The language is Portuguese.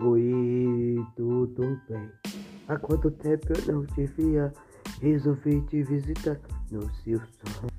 Oi, tudo bem? Há quanto tempo eu não te via? Resolvi te visitar no seu sonho.